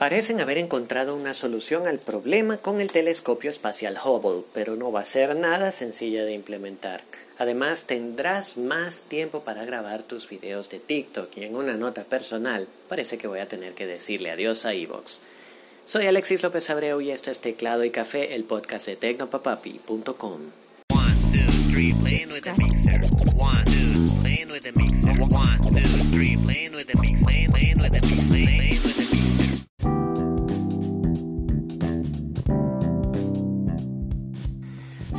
Parecen haber encontrado una solución al problema con el telescopio espacial Hubble, pero no va a ser nada sencilla de implementar. Además, tendrás más tiempo para grabar tus videos de TikTok y en una nota personal, parece que voy a tener que decirle adiós a Evox. Soy Alexis López Abreu y esto es Teclado y Café, el podcast de tecnopapapi.com.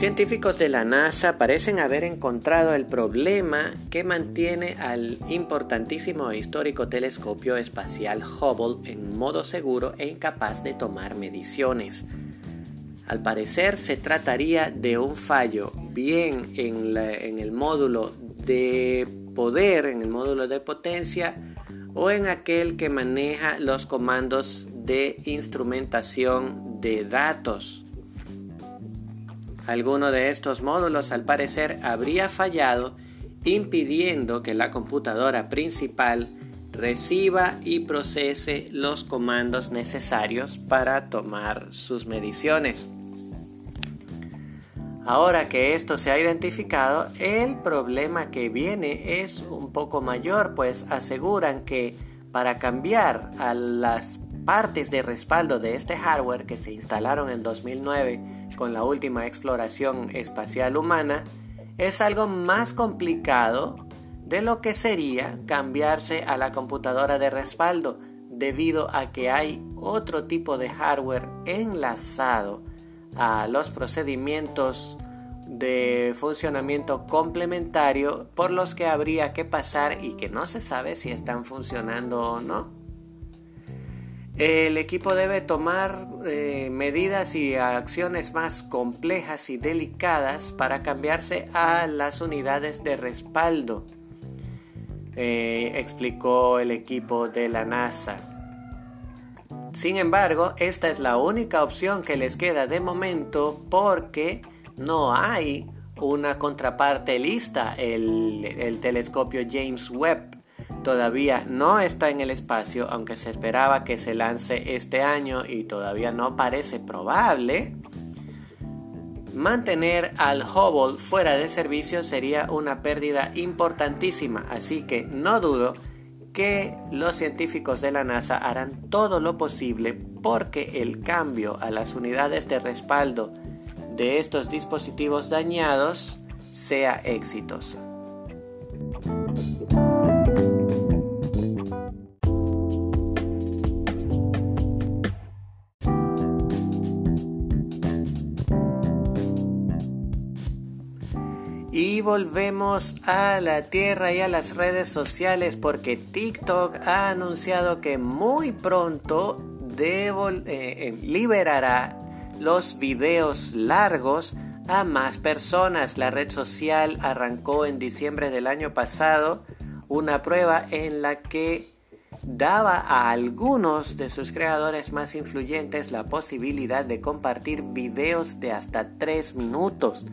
Científicos de la NASA parecen haber encontrado el problema que mantiene al importantísimo e histórico telescopio espacial Hubble en modo seguro e incapaz de tomar mediciones. Al parecer se trataría de un fallo bien en, en el módulo de poder, en el módulo de potencia o en aquel que maneja los comandos de instrumentación de datos. Alguno de estos módulos al parecer habría fallado impidiendo que la computadora principal reciba y procese los comandos necesarios para tomar sus mediciones. Ahora que esto se ha identificado, el problema que viene es un poco mayor, pues aseguran que para cambiar a las partes de respaldo de este hardware que se instalaron en 2009 con la última exploración espacial humana es algo más complicado de lo que sería cambiarse a la computadora de respaldo debido a que hay otro tipo de hardware enlazado a los procedimientos de funcionamiento complementario por los que habría que pasar y que no se sabe si están funcionando o no. El equipo debe tomar eh, medidas y acciones más complejas y delicadas para cambiarse a las unidades de respaldo, eh, explicó el equipo de la NASA. Sin embargo, esta es la única opción que les queda de momento porque no hay una contraparte lista, el telescopio James Webb todavía no está en el espacio, aunque se esperaba que se lance este año y todavía no parece probable, mantener al Hubble fuera de servicio sería una pérdida importantísima, así que no dudo que los científicos de la NASA harán todo lo posible porque el cambio a las unidades de respaldo de estos dispositivos dañados sea exitoso. Y volvemos a la tierra y a las redes sociales porque TikTok ha anunciado que muy pronto eh, eh, liberará los videos largos a más personas. La red social arrancó en diciembre del año pasado una prueba en la que daba a algunos de sus creadores más influyentes la posibilidad de compartir videos de hasta 3 minutos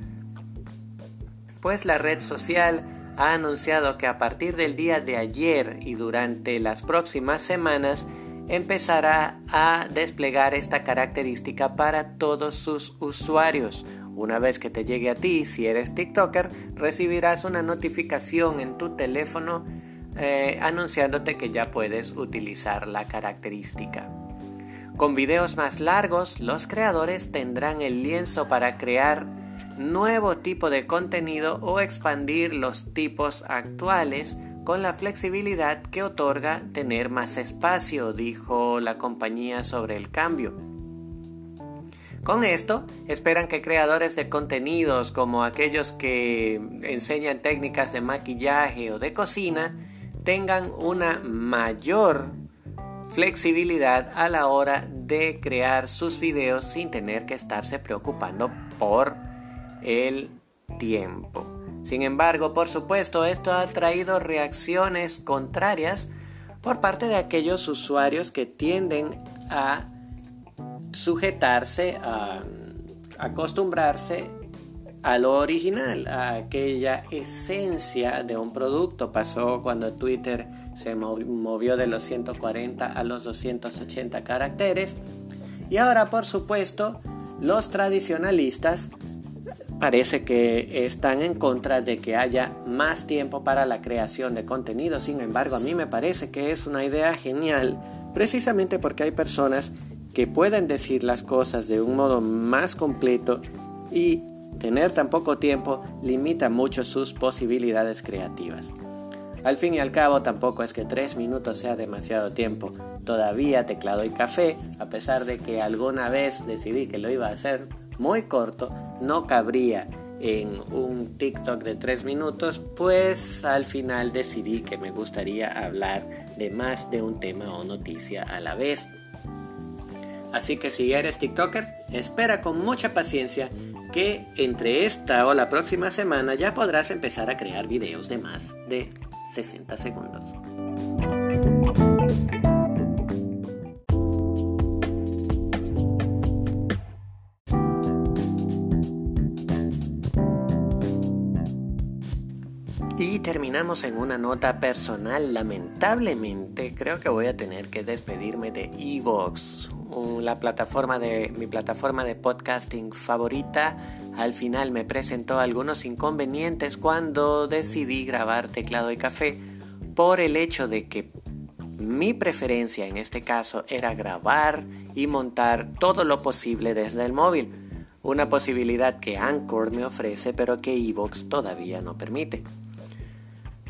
pues la red social ha anunciado que a partir del día de ayer y durante las próximas semanas empezará a desplegar esta característica para todos sus usuarios. Una vez que te llegue a ti, si eres TikToker, recibirás una notificación en tu teléfono eh, anunciándote que ya puedes utilizar la característica. Con videos más largos, los creadores tendrán el lienzo para crear nuevo tipo de contenido o expandir los tipos actuales con la flexibilidad que otorga tener más espacio, dijo la compañía sobre el cambio. Con esto, esperan que creadores de contenidos como aquellos que enseñan técnicas de maquillaje o de cocina tengan una mayor flexibilidad a la hora de crear sus videos sin tener que estarse preocupando por el tiempo. Sin embargo, por supuesto, esto ha traído reacciones contrarias por parte de aquellos usuarios que tienden a sujetarse, a acostumbrarse a lo original, a aquella esencia de un producto. Pasó cuando Twitter se movió de los 140 a los 280 caracteres. Y ahora, por supuesto, los tradicionalistas parece que están en contra de que haya más tiempo para la creación de contenido. Sin embargo, a mí me parece que es una idea genial, precisamente porque hay personas que pueden decir las cosas de un modo más completo y tener tan poco tiempo limita mucho sus posibilidades creativas. Al fin y al cabo tampoco es que tres minutos sea demasiado tiempo. Todavía teclado y café, a pesar de que alguna vez decidí que lo iba a hacer muy corto, no cabría en un TikTok de 3 minutos, pues al final decidí que me gustaría hablar de más de un tema o noticia a la vez. Así que si eres TikToker, espera con mucha paciencia que entre esta o la próxima semana ya podrás empezar a crear videos de más de 60 segundos. Y terminamos en una nota personal. Lamentablemente, creo que voy a tener que despedirme de Evox, la plataforma de mi plataforma de podcasting favorita. Al final me presentó algunos inconvenientes cuando decidí grabar teclado y café por el hecho de que mi preferencia en este caso era grabar y montar todo lo posible desde el móvil. Una posibilidad que Anchor me ofrece pero que Evox todavía no permite.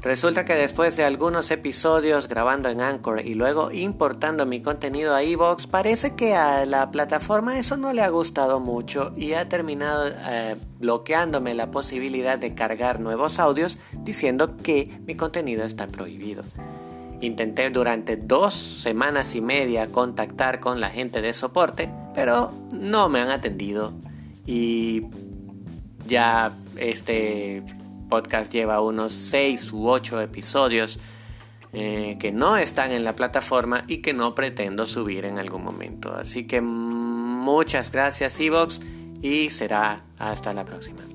Resulta que después de algunos episodios grabando en Anchor y luego importando mi contenido a Evox, parece que a la plataforma eso no le ha gustado mucho y ha terminado eh, bloqueándome la posibilidad de cargar nuevos audios diciendo que mi contenido está prohibido. Intenté durante dos semanas y media contactar con la gente de soporte, pero no me han atendido y ya este podcast lleva unos 6 u 8 episodios eh, que no están en la plataforma y que no pretendo subir en algún momento. Así que muchas gracias Evox y será hasta la próxima.